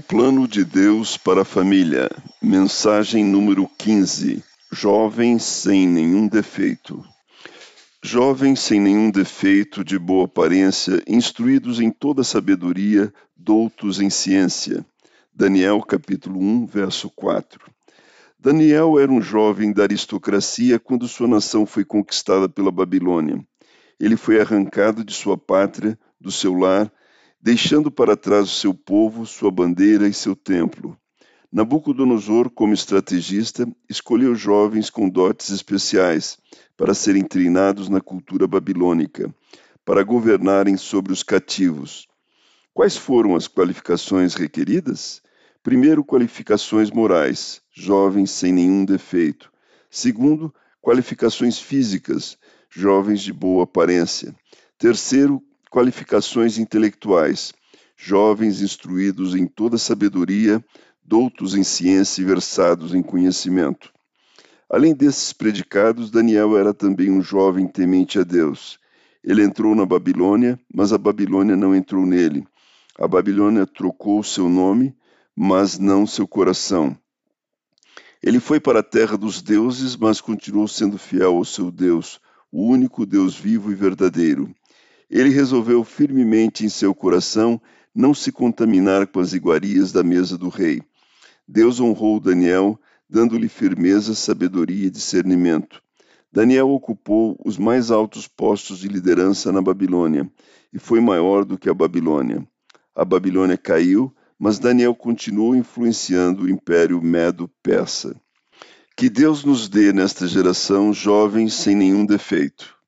Plano de Deus para a Família. Mensagem número 15. Jovens sem nenhum defeito. Jovens sem nenhum defeito, de boa aparência, instruídos em toda sabedoria, doutos em ciência. Daniel capítulo 1, verso 4. Daniel era um jovem da aristocracia quando sua nação foi conquistada pela Babilônia. Ele foi arrancado de sua pátria, do seu lar, deixando para trás o seu povo, sua bandeira e seu templo. Nabucodonosor, como estrategista, escolheu jovens com dotes especiais para serem treinados na cultura babilônica, para governarem sobre os cativos. Quais foram as qualificações requeridas? Primeiro, qualificações morais, jovens sem nenhum defeito. Segundo, qualificações físicas, jovens de boa aparência. Terceiro, qualificações intelectuais, jovens instruídos em toda sabedoria, doutos em ciência e versados em conhecimento. Além desses predicados, Daniel era também um jovem temente a Deus. Ele entrou na Babilônia, mas a Babilônia não entrou nele. A Babilônia trocou seu nome, mas não seu coração. Ele foi para a terra dos deuses, mas continuou sendo fiel ao seu Deus, o único Deus vivo e verdadeiro. Ele resolveu firmemente em seu coração não se contaminar com as iguarias da mesa do rei. Deus honrou Daniel, dando-lhe firmeza, sabedoria e discernimento. Daniel ocupou os mais altos postos de liderança na Babilônia e foi maior do que a Babilônia. A Babilônia caiu, mas Daniel continuou influenciando o império medo-persa. Que Deus nos dê nesta geração jovens sem nenhum defeito